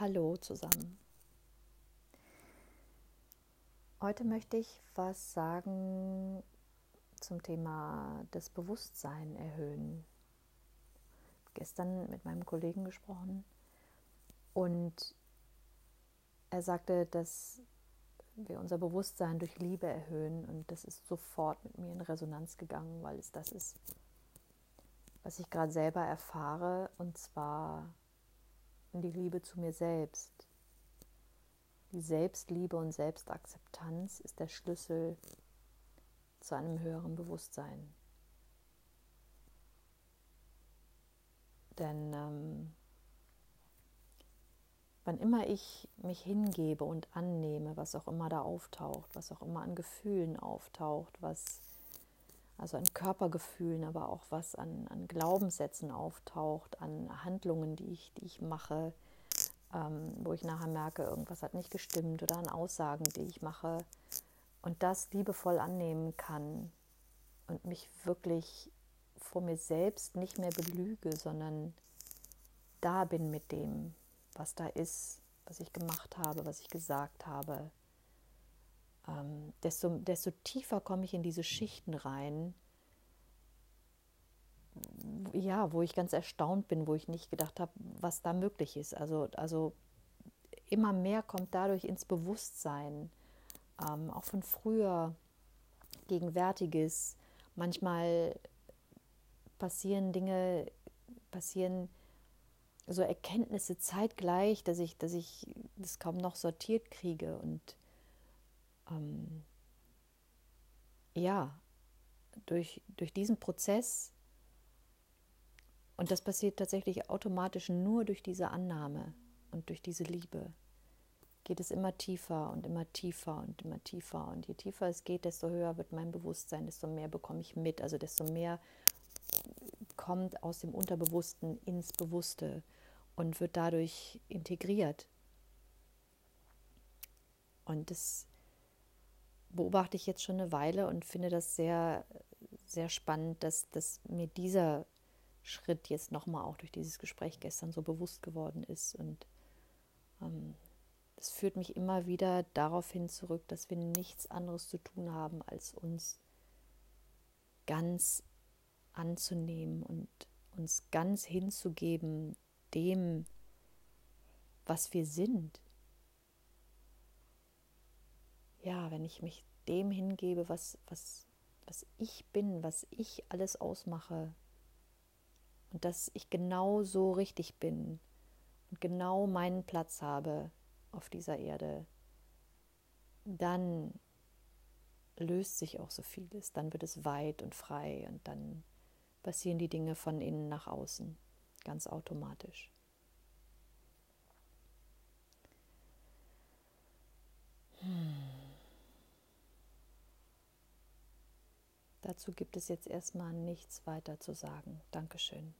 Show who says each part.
Speaker 1: Hallo zusammen. Heute möchte ich was sagen zum Thema das Bewusstsein erhöhen. Gestern mit meinem Kollegen gesprochen und er sagte, dass wir unser Bewusstsein durch Liebe erhöhen und das ist sofort mit mir in Resonanz gegangen, weil es das ist, was ich gerade selber erfahre und zwar die Liebe zu mir selbst. Die Selbstliebe und Selbstakzeptanz ist der Schlüssel zu einem höheren Bewusstsein. Denn ähm, wann immer ich mich hingebe und annehme, was auch immer da auftaucht, was auch immer an Gefühlen auftaucht, was also an Körpergefühlen, aber auch was an, an Glaubenssätzen auftaucht, an Handlungen, die ich, die ich mache, ähm, wo ich nachher merke, irgendwas hat nicht gestimmt oder an Aussagen, die ich mache. Und das liebevoll annehmen kann und mich wirklich vor mir selbst nicht mehr belüge, sondern da bin mit dem, was da ist, was ich gemacht habe, was ich gesagt habe, ähm, desto, desto tiefer komme ich in diese Schichten rein, ja, wo ich ganz erstaunt bin, wo ich nicht gedacht habe, was da möglich ist. Also, also immer mehr kommt dadurch ins Bewusstsein, ähm, auch von früher, Gegenwärtiges. Manchmal passieren Dinge, passieren so Erkenntnisse zeitgleich, dass ich, dass ich das kaum noch sortiert kriege und ähm, ja, durch, durch diesen Prozess, und das passiert tatsächlich automatisch nur durch diese Annahme und durch diese Liebe, geht es immer tiefer und immer tiefer und immer tiefer. Und je tiefer es geht, desto höher wird mein Bewusstsein, desto mehr bekomme ich mit, also desto mehr kommt aus dem Unterbewussten ins Bewusste und wird dadurch integriert. Und das beobachte ich jetzt schon eine Weile und finde das sehr, sehr spannend, dass, dass mir dieser Schritt jetzt nochmal auch durch dieses Gespräch gestern so bewusst geworden ist. Und ähm, das führt mich immer wieder darauf hin zurück, dass wir nichts anderes zu tun haben, als uns ganz anzunehmen und uns ganz hinzugeben dem, was wir sind wenn ich mich dem hingebe, was, was, was ich bin, was ich alles ausmache und dass ich genau so richtig bin und genau meinen Platz habe auf dieser Erde, dann löst sich auch so vieles, dann wird es weit und frei und dann passieren die Dinge von innen nach außen, ganz automatisch. Dazu gibt es jetzt erstmal nichts weiter zu sagen. Dankeschön.